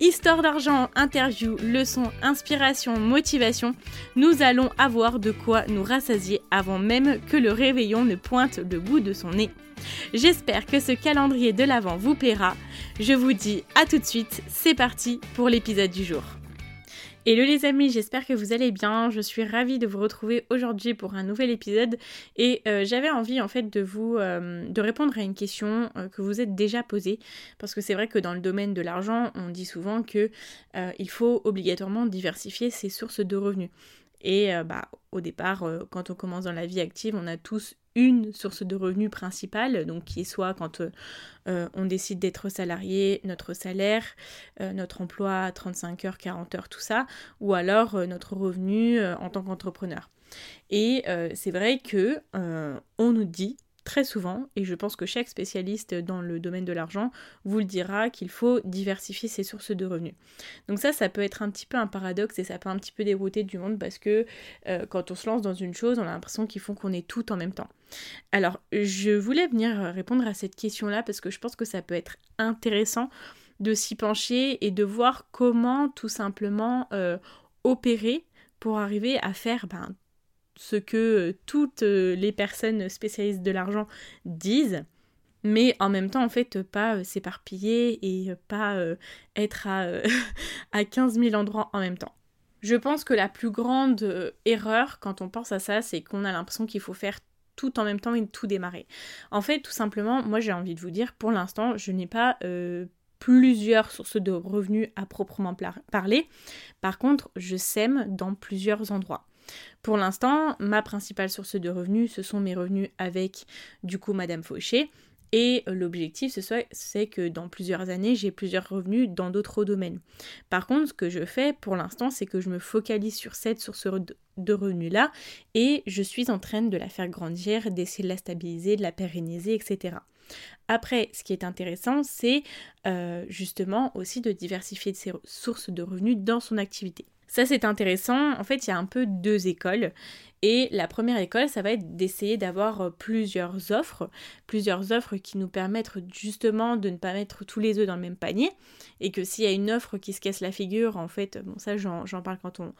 Histoire d'argent, interview, leçons, inspiration, motivation, nous allons avoir de quoi nous rassasier avant même que le réveillon ne pointe le bout de son nez. J'espère que ce calendrier de l'Avent vous plaira. Je vous dis à tout de suite, c'est parti pour l'épisode du jour. Hello les amis, j'espère que vous allez bien. Je suis ravie de vous retrouver aujourd'hui pour un nouvel épisode et euh, j'avais envie en fait de vous euh, de répondre à une question euh, que vous êtes déjà posée parce que c'est vrai que dans le domaine de l'argent, on dit souvent que il faut obligatoirement diversifier ses sources de revenus. Et bah, au départ, quand on commence dans la vie active, on a tous une source de revenus principale, donc qui est soit quand euh, euh, on décide d'être salarié, notre salaire, euh, notre emploi à 35 heures, 40 heures, tout ça, ou alors notre revenu en tant qu'entrepreneur. Et c'est vrai que on nous dit très souvent, et je pense que chaque spécialiste dans le domaine de l'argent vous le dira, qu'il faut diversifier ses sources de revenus. Donc ça, ça peut être un petit peu un paradoxe et ça peut un petit peu dérouter du monde parce que euh, quand on se lance dans une chose, on a l'impression qu'ils font qu'on est tout en même temps. Alors, je voulais venir répondre à cette question-là parce que je pense que ça peut être intéressant de s'y pencher et de voir comment tout simplement euh, opérer pour arriver à faire ben, ce que euh, toutes euh, les personnes spécialistes de l'argent disent, mais en même temps, en fait, pas euh, s'éparpiller et pas être à, à 15 000 endroits en même temps. Je pense que la plus grande erreur quand on pense à ça, c'est qu'on a l'impression qu'il faut faire tout en même temps et tout démarrer. En fait, tout simplement, moi j'ai envie de vous dire, pour l'instant, je n'ai pas plusieurs sources de revenus à proprement parler. Par contre, je sème dans plusieurs endroits. Pour l'instant, ma principale source de revenus, ce sont mes revenus avec du coup Madame Fauché. Et l'objectif, c'est que dans plusieurs années, j'ai plusieurs revenus dans d'autres domaines. Par contre, ce que je fais pour l'instant, c'est que je me focalise sur cette source de revenus-là et je suis en train de la faire grandir, d'essayer de la stabiliser, de la pérenniser, etc. Après, ce qui est intéressant, c'est euh, justement aussi de diversifier ses sources de revenus dans son activité. Ça, c'est intéressant. En fait, il y a un peu deux écoles. Et la première école, ça va être d'essayer d'avoir euh, plusieurs offres, plusieurs offres qui nous permettent justement de ne pas mettre tous les œufs dans le même panier. Et que s'il y a une offre qui se casse la figure, en fait, bon, ça, j'en parle quand on,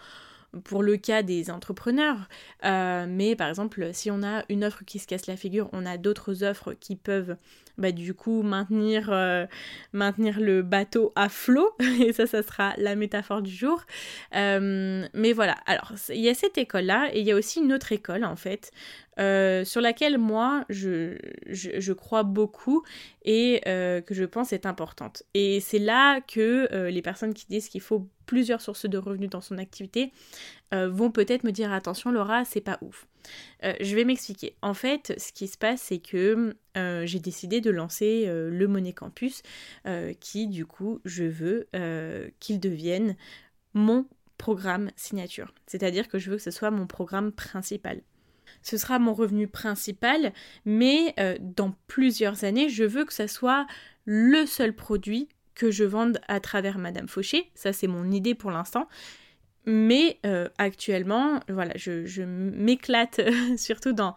pour le cas des entrepreneurs. Euh, mais par exemple, si on a une offre qui se casse la figure, on a d'autres offres qui peuvent bah, du coup maintenir, euh, maintenir le bateau à flot. Et ça, ça sera la métaphore du jour. Euh, mais voilà, alors il y a cette école-là et il y a aussi une autre école en fait. sur laquelle moi je, je, crois beaucoup et que je pense est importante. Et c'est là que les personnes qui disent qu'il faut plusieurs sources de revenus dans son activité euh, vont peut-être me dire attention Laura, c'est pas ouf. Euh, je vais m'expliquer. En fait, ce qui se passe, c'est que euh, j'ai décidé de lancer le Money Campus, qui du coup, je veux qu'il devienne mon programme signature. C'est-à-dire que je veux que ce soit mon programme principal. Ce sera mon revenu principal, mais dans plusieurs années, je veux que ce soit le seul produit que je vende à travers Madame Fauché. Ça, c'est mon idée pour l'instant. Mais euh, actuellement, voilà, je, m'éclate surtout dans,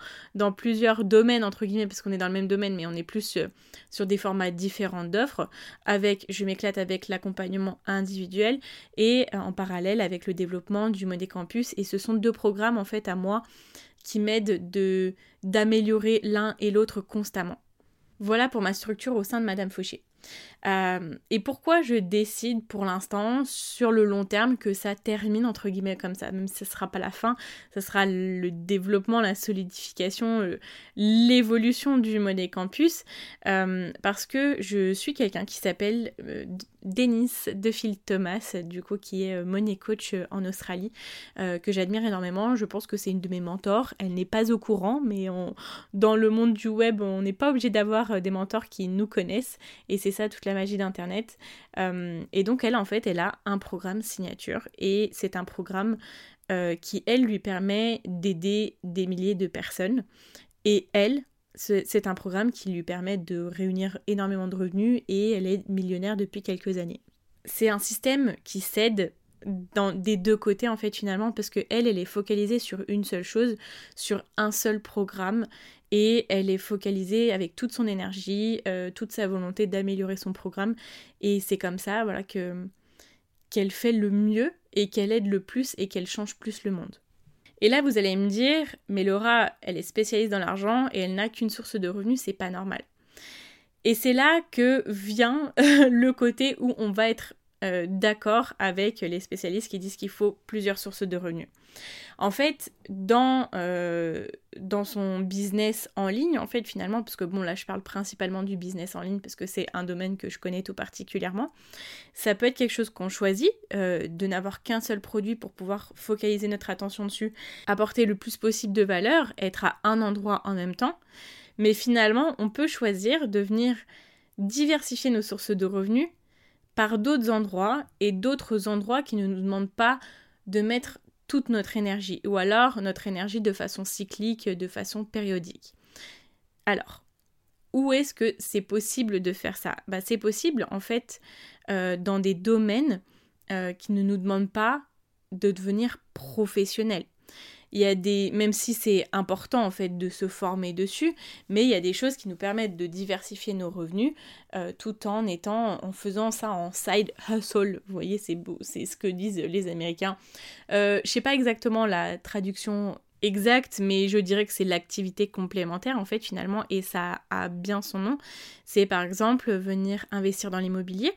plusieurs domaines, entre guillemets, parce qu'on est dans le même domaine, mais on est plus euh, sur, des formats différents d'offres. Je m'éclate avec l'accompagnement individuel et euh, en parallèle avec le développement du Modé Campus. Et ce sont deux programmes, en fait, à moi qui m'aident d'améliorer l'un et l'autre constamment. Voilà pour ma structure au sein de Madame Fauché. Euh, et pourquoi je décide pour l'instant sur le long terme que ça termine entre guillemets comme ça, même si ce ne sera pas la fin, ce sera le développement, la solidification, l'évolution du Money Campus, euh, parce que je suis quelqu'un qui s'appelle euh, Denis Phil Thomas, du coup qui est money coach en Australie, que j'admire énormément. Je pense que c'est une de mes mentors. Elle n'est pas au courant, mais dans le monde du web, on n'est pas obligé d'avoir des mentors qui nous connaissent, et c'est ça toute la magie d'Internet. Euh, et donc elle, en fait, elle a un programme signature et c'est un programme euh, qui, elle, lui permet d'aider des milliers de personnes. Et elle, c'est un programme qui lui permet de réunir énormément de revenus et elle est millionnaire depuis quelques années. C'est un système qui cède dans, des deux côtés en fait finalement parce que elle elle est focalisée sur une seule chose sur un seul programme et elle est focalisée avec toute son énergie euh, toute sa volonté d'améliorer son programme et c'est comme ça voilà que qu'elle fait le mieux et qu'elle aide le plus et qu'elle change plus le monde. Et là vous allez me dire mais Laura elle est spécialiste dans l'argent et elle n'a qu'une source de revenus c'est pas normal. Et c'est là que vient le côté où on va être euh, d'accord avec les spécialistes qui disent qu'il faut plusieurs sources de revenus. En fait, dans, euh, dans son business en ligne, en fait, finalement, parce que bon, là, je parle principalement du business en ligne parce que c'est un domaine que je connais tout particulièrement, ça peut être quelque chose qu'on choisit, euh, de n'avoir qu'un seul produit pour pouvoir focaliser notre attention dessus, apporter le plus possible de valeur, être à un endroit en même temps. Mais finalement, on peut choisir de venir diversifier nos sources de revenus par d'autres endroits et d'autres endroits qui ne nous demandent pas de mettre toute notre énergie ou alors notre énergie de façon cyclique, de façon périodique. Alors, où est-ce que c'est possible de faire ça? Bah, C'est possible en fait euh, dans des domaines euh, qui ne nous demandent pas de devenir professionnel il y a des, même si c'est important en fait de se former dessus, mais il y a des choses qui nous permettent de diversifier nos revenus euh, tout en étant, en faisant ça en side hustle. Vous voyez, c'est beau, c'est ce que disent les Américains. Euh, je sais pas exactement la traduction exacte, mais je dirais que c'est l'activité complémentaire en fait finalement, et ça a bien son nom. C'est par exemple venir investir dans l'immobilier.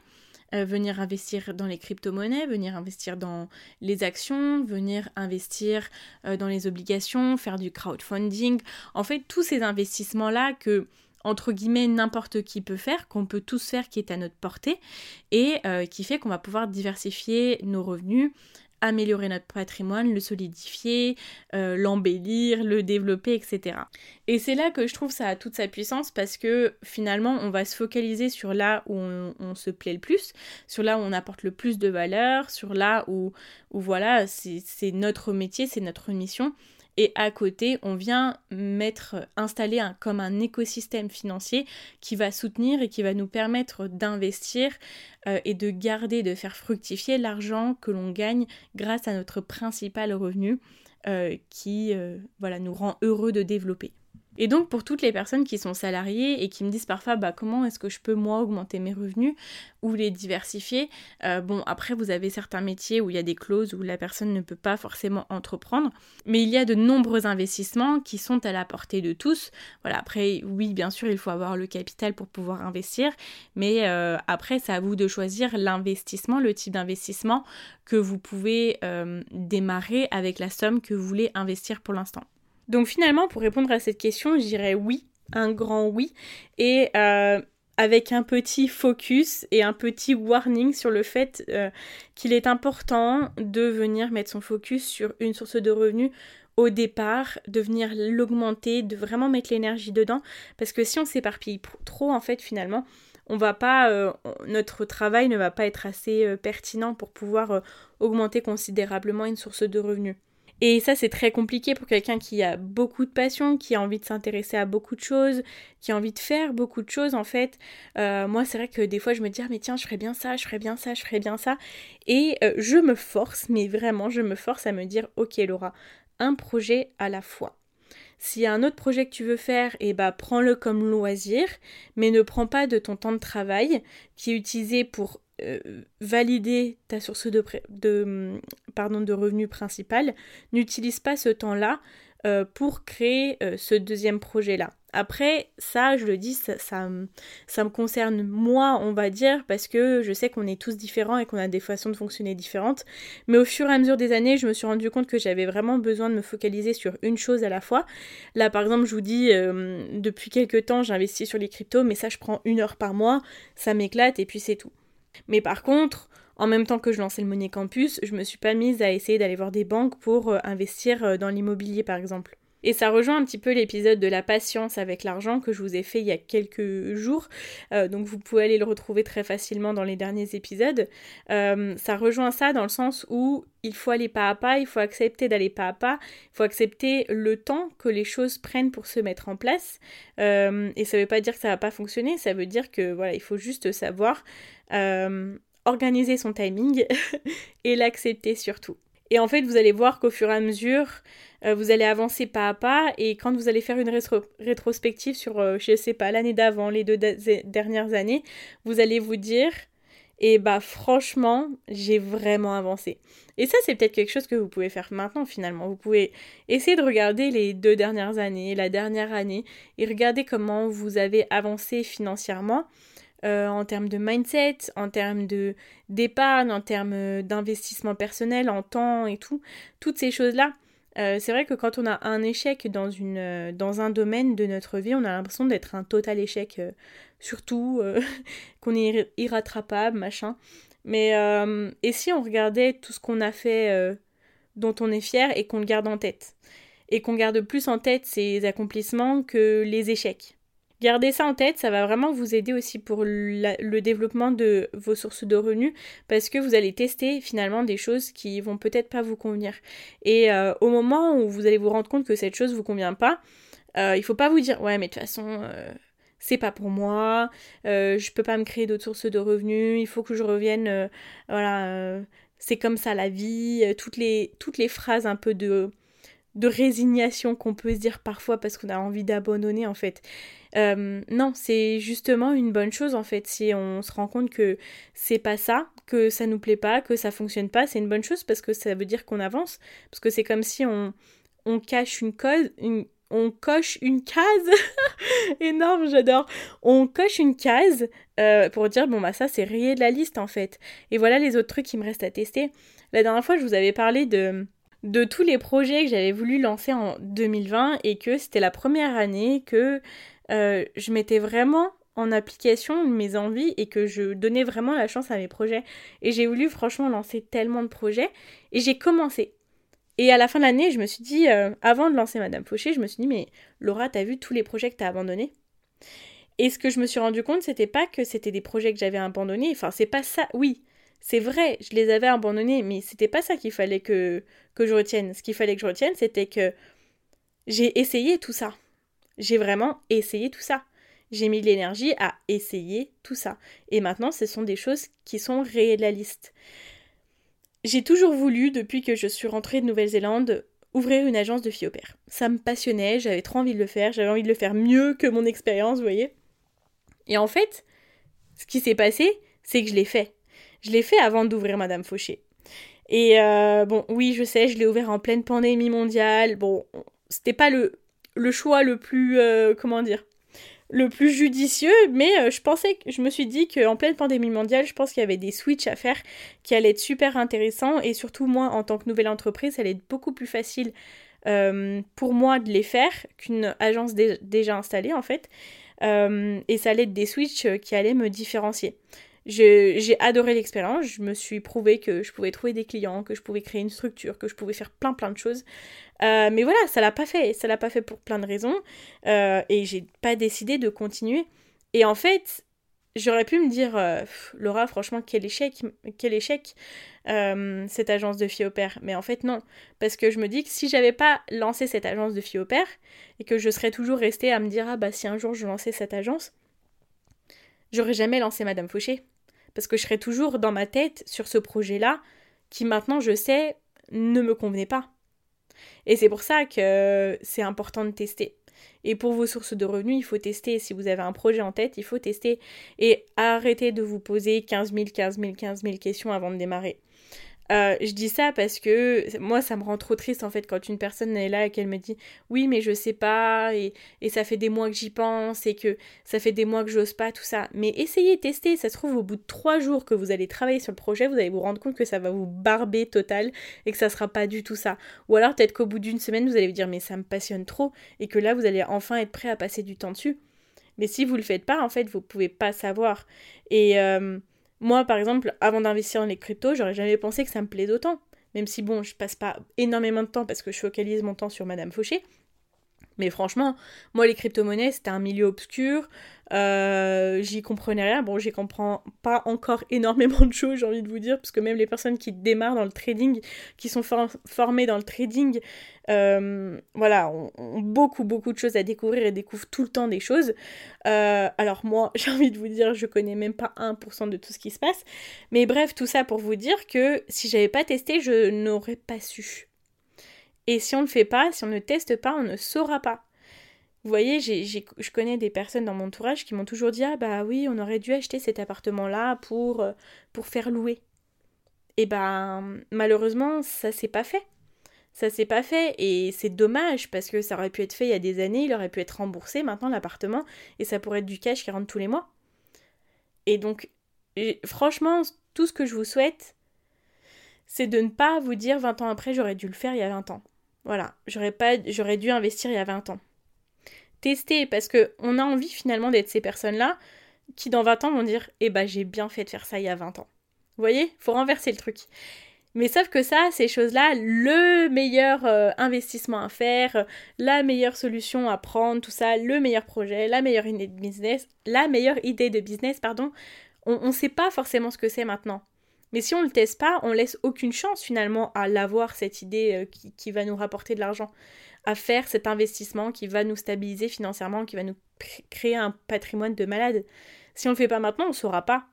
Euh, venir investir dans les crypto-monnaies, venir investir dans les actions, venir investir euh, dans les obligations, faire du crowdfunding. En fait, tous ces investissements-là que entre guillemets n'importe qui peut faire, qu'on peut tous faire, qui est à notre portée, et euh, qui fait qu'on va pouvoir diversifier nos revenus, améliorer notre patrimoine, le solidifier, euh, l'embellir, le développer, etc. Et c'est là que je trouve ça a toute sa puissance parce que finalement on va se focaliser sur là où on, se plaît le plus, sur là où on apporte le plus de valeur, sur là où, où voilà, c'est notre métier, c'est notre mission et à côté, on vient mettre, installer comme un écosystème financier qui va soutenir et qui va nous permettre d'investir euh, et de garder, de faire fructifier l'argent que l'on gagne grâce à notre principal revenu euh, qui euh, voilà, nous rend heureux de développer. Et donc pour toutes les personnes qui sont salariées et qui me disent parfois bah, comment est-ce que je peux moi augmenter mes revenus ou les diversifier, euh, bon après vous avez certains métiers où il y a des clauses où la personne ne peut pas forcément entreprendre, mais il y a de nombreux investissements qui sont à la portée de tous. Voilà après oui bien sûr il faut avoir le capital pour pouvoir investir, mais euh, après c'est à vous de choisir l'investissement, le type d'investissement que vous pouvez euh, démarrer avec la somme que vous voulez investir pour l'instant. Donc finalement, pour répondre à cette question, je dirais oui, un grand oui, et euh, avec un petit focus et un petit warning sur le fait euh, qu'il est important de venir mettre son focus sur une source de revenus au départ, de venir l'augmenter, de vraiment mettre l'énergie dedans, parce que si on s'éparpille trop, en fait, finalement, on va pas, euh, notre travail ne va pas être assez pertinent pour pouvoir augmenter considérablement une source de revenus. Et ça, c'est très compliqué pour quelqu'un qui a beaucoup de passion, qui a envie de s'intéresser à beaucoup de choses, qui a envie de faire beaucoup de choses, en fait. Euh, moi, c'est vrai que des fois, je me dis, ah, mais tiens, je ferais bien ça, je ferais bien ça, je ferais bien ça. Et euh, je me force, mais vraiment, je me force à me dire, ok, Laura, un projet à la fois. S'il y a un autre projet que tu veux faire, eh bah, prends-le comme loisir, mais ne prends pas de ton temps de travail qui est utilisé pour euh, valider ta source de, pardon, de revenus principal, n'utilise pas ce temps-là pour créer ce deuxième projet-là. Après, ça, je le dis, ça, me concerne moi, on va dire, parce que je sais qu'on est tous différents et qu'on a des façons de fonctionner différentes. Mais au fur et à mesure des années, je me suis rendu compte que j'avais vraiment besoin de me focaliser sur une chose à la fois. Là, par exemple, je vous dis, euh, depuis quelques temps, j'investis sur les cryptos, mais ça, je prends une heure par mois, ça m'éclate et puis c'est tout. Mais par contre, en même temps que je lançais le Money Campus, je me suis pas mise à essayer d'aller voir des banques pour euh, investir euh, dans l'immobilier, par exemple. Et ça rejoint un petit peu l'épisode de la patience avec l'argent que je vous ai fait il y a quelques jours. Euh, donc vous pouvez aller le retrouver très facilement dans les derniers épisodes. Euh, ça rejoint ça dans le sens où il faut aller pas à pas, il faut accepter d'aller pas à pas, il faut accepter le temps que les choses prennent pour se mettre en place. Euh, et ça veut pas dire que ça va pas fonctionner, ça veut dire que voilà, il faut juste savoir organiser son timing et l'accepter surtout. Et en fait, vous allez voir qu'au fur et à mesure, euh, vous allez avancer pas à pas et quand vous allez faire une rétrospective sur, euh, je sais pas, l'année d'avant, les deux dernières années, vous allez vous dire, et eh bah franchement, j'ai vraiment avancé. Et ça, c'est peut-être quelque chose que vous pouvez faire maintenant finalement. Vous pouvez essayer de regarder les deux dernières années, la dernière année, et regarder comment vous avez avancé financièrement. Euh, en termes de mindset, en termes de d'épargne, en termes d'investissement personnel, en temps et tout, toutes ces choses-là. Euh, c'est vrai que quand on a un échec dans, une, euh, dans un domaine de notre vie, on a l'impression d'être un total échec, euh, surtout qu'on est irrattrapable, machin. Mais et si on regardait tout ce qu'on a fait dont on est fier et qu'on le garde en tête? Et qu'on garde plus en tête ses accomplissements que les échecs? Gardez ça en tête, ça va vraiment vous aider aussi pour le développement de vos sources de revenus parce que vous allez tester finalement des choses qui vont peut-être pas vous convenir. Et euh, au moment où vous allez vous rendre compte que cette chose vous convient pas, euh, il faut pas vous dire ouais mais de toute façon euh, c'est pas pour moi, je peux pas me créer d'autres sources de revenus, il faut que je revienne, voilà, c'est comme ça la vie, toutes les toutes les phrases un peu de de résignation qu'on peut se dire parfois parce qu'on a envie d'abandonner en fait. Euh, non, c'est justement une bonne chose en fait. Si on se rend compte que c'est pas ça, que ça nous plaît pas, que ça fonctionne pas, c'est une bonne chose parce que ça veut dire qu'on avance. Parce que c'est comme si on, on cache une coche une case. Énorme, j'adore. On coche une case euh, pour dire bon bah ça c'est rayé de la liste en fait. Et voilà les autres trucs qui me restent à tester. La dernière fois je vous avais parlé de de tous les projets que j'avais voulu lancer en 2020 et que c'était la première année que euh, je mettais vraiment en application mes envies et que je donnais vraiment la chance à mes projets. Et j'ai voulu franchement lancer tellement de projets et j'ai commencé. Et à la fin de l'année, je me suis dit, euh, avant de lancer Madame Fauché, je me suis dit, mais Laura, t'as vu tous les projets que t'as abandonnés? Et ce que je me suis rendu compte, c'était pas que c'était des projets que j'avais abandonnés. Enfin, c'est pas ça. Oui, c'est vrai, je les avais abandonnés, mais c'était pas ça qu'il fallait que, que je retienne. Ce qu'il fallait que je retienne, c'était que j'ai essayé tout ça. J'ai vraiment essayé tout ça. J'ai mis l'énergie à essayer tout ça. Et maintenant, ce sont des choses qui sont réalistes. J'ai toujours voulu, depuis que je suis rentrée de Nouvelle-Zélande, ouvrir une agence de filles au père. Ça me passionnait, j'avais trop envie de le faire, j'avais envie de le faire mieux que mon expérience, vous voyez. Et en fait, ce qui s'est passé, c'est que je l'ai fait. Je l'ai fait avant d'ouvrir Madame Fauché. Et euh, bon, oui, je sais, je l'ai ouvert en pleine pandémie mondiale. Bon, c'était pas le le choix le plus, euh, comment dire, le plus judicieux, mais euh, je pensais, je me suis dit qu'en pleine pandémie mondiale, je pense qu'il y avait des switches à faire qui allaient être super intéressants, et surtout moi, en tant que nouvelle entreprise, ça allait être beaucoup plus facile euh, pour moi de les faire qu'une agence déjà installée, en fait, et ça allait être des switches qui allaient me différencier. J'ai adoré l'expérience, je me suis prouvé que je pouvais trouver des clients, que je pouvais créer une structure, que je pouvais faire plein plein de choses. Euh, mais voilà, ça l'a pas fait, ça l'a pas fait pour plein de raisons, euh, et j'ai pas décidé de continuer. Et en fait, j'aurais pu me dire, euh, Laura, franchement, quel échec, quel échec cette agence de filles au père. Mais en fait, non, parce que je me dis que si j'avais pas lancé cette agence de filles au père, et que je serais toujours restée à me dire, ah bah si un jour je lançais cette agence, j'aurais jamais lancé Madame Fauché parce que je serais toujours dans ma tête sur ce projet-là qui maintenant je sais ne me convenait pas. Et c'est pour ça que c'est important de tester. Et pour vos sources de revenus, il faut tester. Si vous avez un projet en tête, il faut tester. Et arrêtez de vous poser 15 000, 15 000, 15 000 questions avant de démarrer. Euh, je dis ça parce que moi, ça me rend trop triste en fait quand une personne est là et qu'elle me dit oui, mais je sais pas, et, et ça fait des mois que j'y pense, et que ça fait des mois que j'ose pas, tout ça. Mais essayez, testez, ça se trouve au bout de trois jours que vous allez travailler sur le projet, vous allez vous rendre compte que ça va vous barber total et que ça sera pas du tout ça. Ou alors peut-être qu'au bout d'une semaine, vous allez vous dire mais ça me passionne trop, et que là, vous allez enfin être prêt à passer du temps dessus. Mais si vous le faites pas, en fait, vous pouvez pas savoir. Et. Euh, moi, par exemple, avant d'investir dans les cryptos, j'aurais jamais pensé que ça me plaît d'autant. Même si, bon, je passe pas énormément de temps parce que je focalise mon temps sur Madame Fauché. Mais franchement, moi, les crypto-monnaies, c'était un milieu obscur. Euh, j'y comprenais rien. Bon, j'y comprends pas encore énormément de choses, j'ai envie de vous dire, parce que même les personnes qui démarrent dans le trading, qui sont formées dans le trading, euh, voilà, ont, beaucoup, beaucoup de choses à découvrir et découvrent tout le temps des choses. Euh, alors moi, j'ai envie de vous dire, je connais même pas 1% de tout ce qui se passe. Mais bref, tout ça pour vous dire que si j'avais pas testé, je n'aurais pas su. Et si on ne le fait pas, si on ne teste pas, on ne saura pas. Vous voyez, je connais des personnes dans mon entourage qui m'ont toujours dit Ah bah oui, on aurait dû acheter cet appartement-là pour, euh, pour faire louer. Et ben malheureusement, ça s'est pas fait. Ça s'est pas fait et c'est dommage parce que ça aurait pu être fait il y a des années, il aurait pu être remboursé maintenant l'appartement et ça pourrait être du cash qui rentre tous les mois. Et donc, franchement, tout ce que je vous souhaite, c'est de ne pas vous dire 20 ans après j'aurais dû le faire il y a 20 ans. Voilà, j'aurais pas j'aurais dû investir il y a 20 ans tester parce que on a envie finalement d'être ces personnes-là qui dans 20 ans vont dire "Eh ben j'ai bien fait de faire ça il y a 20 ans." Vous voyez? Faut renverser le truc. Mais sauf que ça, ces choses-là, le meilleur euh, investissement à faire, la meilleure solution à prendre, tout ça, le meilleur projet, la meilleure idée de business, la meilleure idée de business, pardon, on ne sait pas forcément ce que c'est maintenant. Mais si on ne le teste pas, on laisse aucune chance finalement à l'avoir, cette idée euh, qui, qui, va nous rapporter de l'argent à faire cet investissement qui va nous stabiliser financièrement, qui va nous créer un patrimoine de malade. Si on ne le fait pas maintenant, on ne saura pas.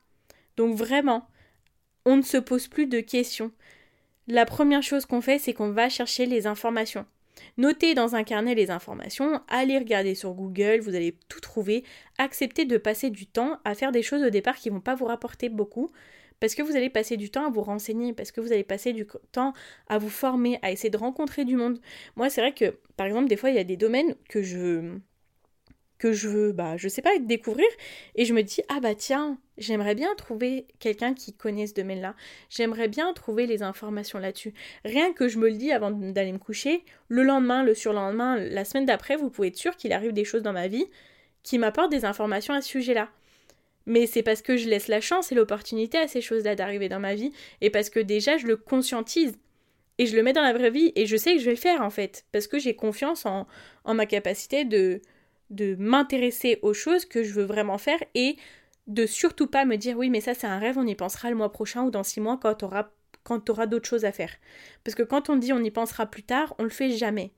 Donc vraiment, on ne se pose plus de questions. La première chose qu'on fait, c'est qu'on va chercher les informations. Notez dans un carnet les informations, allez regarder sur Google, vous allez tout trouver. Acceptez de passer du temps à faire des choses au départ qui ne vont pas vous rapporter beaucoup, parce que vous allez passer du temps à vous renseigner, parce que vous allez passer du temps à vous former, à essayer de rencontrer du monde. Moi, c'est vrai que, par exemple, des fois, il y a des domaines que je que je veux, bah, je sais pas, découvrir, et je me dis, ah bah tiens, j'aimerais bien trouver quelqu'un qui connaisse ce domaine-là, j'aimerais bien trouver les informations là-dessus. Rien que je me le dis avant d'aller me coucher, le lendemain, le surlendemain, la semaine d'après, vous pouvez être sûr qu'il arrive des choses dans ma vie qui m'apportent des informations à ce sujet-là mais c'est parce que je laisse la chance et l'opportunité à ces choses-là d'arriver dans ma vie, et parce que déjà je le conscientise, et je le mets dans la vraie vie, et je sais que je vais le faire en fait, parce que j'ai confiance en, en, ma capacité de, de m'intéresser aux choses que je veux vraiment faire, et de surtout pas me dire oui mais ça c'est un rêve, on y pensera le mois prochain ou dans six mois quand tu auras, quand auras d'autres choses à faire. Parce que quand on dit on y pensera plus tard, on le fait jamais.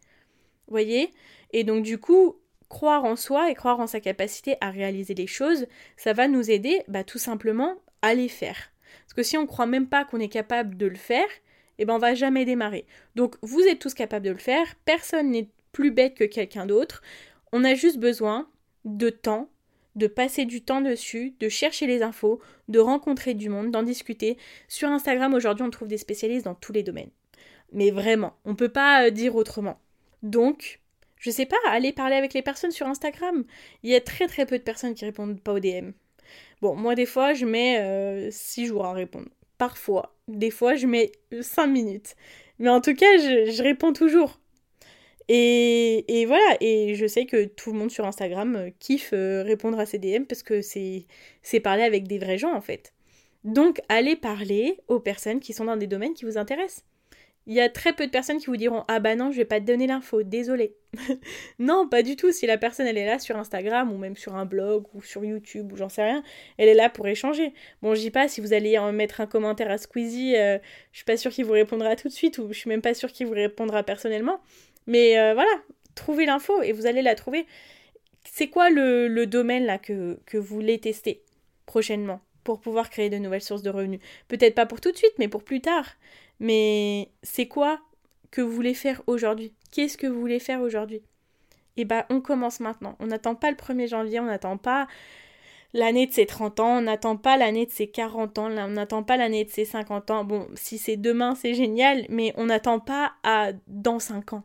Voyez? Et donc du coup, croire en soi et croire en sa capacité à réaliser les choses, ça va nous aider bah, tout simplement à les faire. Parce que si on ne croit même pas qu'on est capable de le faire, eh ben on va jamais démarrer. Donc vous êtes tous capables de le faire, personne n'est plus bête que quelqu'un d'autre. On a juste besoin de temps, de passer du temps dessus, de chercher les infos, de rencontrer du monde, d'en discuter. Sur Instagram aujourd'hui, on trouve des spécialistes dans tous les domaines. Mais vraiment, on ne peut pas euh, dire autrement. Donc, je sais pas, aller parler avec les personnes sur Instagram. Il y a très très peu de personnes qui répondent pas aux DM. Bon, moi des fois je mets 6 euh, jours à répondre. Parfois. Des fois je mets 5 minutes. Mais en tout cas, je, réponds toujours. Et, et, voilà, et je sais que tout le monde sur Instagram euh, kiffe euh, répondre à ces DM parce que c'est parler avec des vrais gens en fait. Donc allez parler aux personnes qui sont dans des domaines qui vous intéressent. Il y a très peu de personnes qui vous diront Ah bah non, je vais pas te donner l'info, désolé. non, pas du tout. Si la personne elle est là sur Instagram ou même sur un blog ou sur YouTube ou j'en sais rien, elle est là pour échanger. Bon, je dis pas si vous allez mettre un commentaire à Squeezie, euh, je suis pas sûre qu'il vous répondra tout de suite ou je suis même pas sûre qu'il vous répondra personnellement. Mais euh, voilà, trouvez l'info et vous allez la trouver. C'est quoi le, le domaine là que, que vous voulez tester prochainement pour pouvoir créer de nouvelles sources de revenus? Peut-être pas pour tout de suite, mais pour plus tard. Mais c'est quoi que vous voulez faire aujourd'hui? Qu'est-ce que vous voulez faire aujourd'hui? Eh bien, on commence maintenant. On n'attend pas le 1er janvier, on n'attend pas l'année de ses 30 ans, on n'attend pas l'année de ses 40 ans, on n'attend pas l'année de ses 50 ans. Bon, si c'est demain, c'est génial, mais on n'attend pas à dans 5 ans.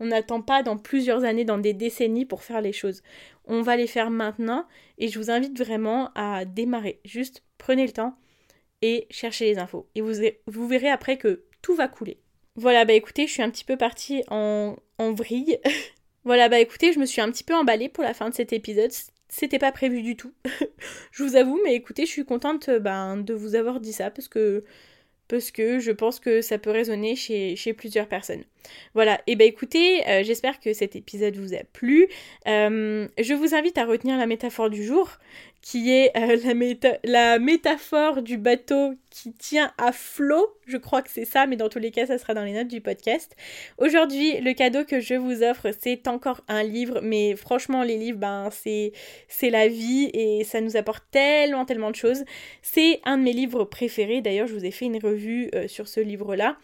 On n'attend pas dans plusieurs années, dans des décennies pour faire les choses. On va les faire maintenant et je vous invite vraiment à démarrer. Juste prenez le temps et cherchez les infos. Et vous, verrez après que tout va couler. Voilà, bah écoutez, je suis un petit peu partie en, en vrille. voilà, bah écoutez, je me suis un petit peu emballée pour la fin de cet épisode. C'était pas prévu du tout. je vous avoue, mais écoutez, je suis contente ben, de vous avoir dit ça parce que parce que je pense que ça peut résonner chez, plusieurs personnes. Voilà, et ben écoutez, euh, j'espère que cet épisode vous a plu. Euh, je vous invite à retenir la métaphore du jour qui est euh, la, métaphore du bateau qui tient à flot. Je crois que c'est ça, mais dans tous les cas, ça sera dans les notes du podcast. Aujourd'hui, le cadeau que je vous offre, c'est encore un livre, mais franchement, les livres, ben, c'est, c'est la vie et ça nous apporte tellement, tellement de choses. C'est un de mes livres préférés. D'ailleurs, je vous ai fait une revue euh, sur ce livre-là.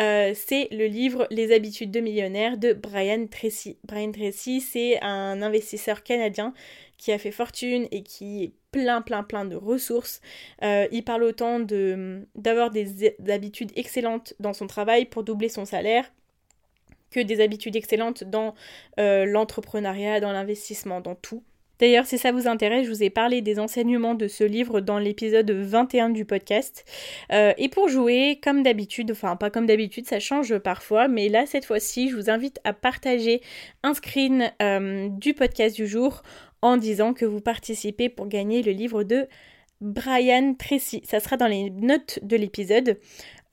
Euh, c'est le livre Les habitudes de millionnaire de Brian Tracy. Brian Tracy, c'est un investisseur canadien qui a fait fortune et qui est plein, plein, plein de ressources. Euh, il parle autant d'avoir des, habitudes excellentes dans son travail pour doubler son salaire que des habitudes excellentes dans euh, l'entrepreneuriat, dans l'investissement, dans tout. D'ailleurs, si ça vous intéresse, je vous ai parlé des enseignements de ce livre dans l'épisode 21 du podcast. Euh, et pour jouer, comme d'habitude, enfin pas comme d'habitude, ça change parfois, mais là, cette fois-ci, je vous invite à partager un screen du podcast du jour en disant que vous participez pour gagner le livre de Brian Tracy. Ça sera dans les notes de l'épisode.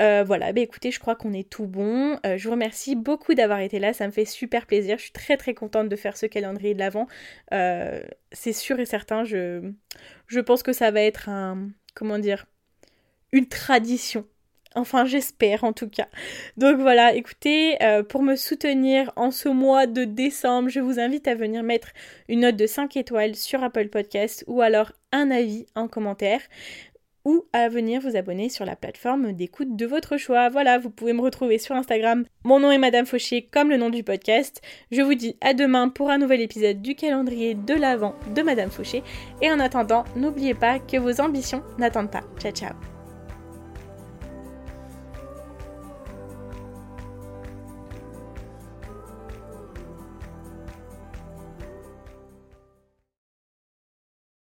Euh, voilà, bah écoutez, je crois qu'on est tout bon. Euh, je vous remercie beaucoup d'avoir été là, ça me fait super plaisir. Je suis très très contente de faire ce calendrier de l'avant. Euh, c'est sûr et certain, je, je pense que ça va être un. Comment dire Une tradition Enfin, j'espère en tout cas. Donc voilà, écoutez, pour me soutenir en ce mois de décembre, je vous invite à venir mettre une note de 5 étoiles sur Apple Podcast ou alors un avis en commentaire ou à venir vous abonner sur la plateforme d'écoute de votre choix. Voilà, vous pouvez me retrouver sur Instagram. Mon nom est Madame Fauché, comme le nom du podcast. Je vous dis à demain pour un nouvel épisode du calendrier de l'Avent de Madame Fauché. Et en attendant, n'oubliez pas que vos ambitions n'attendent pas. Ciao ciao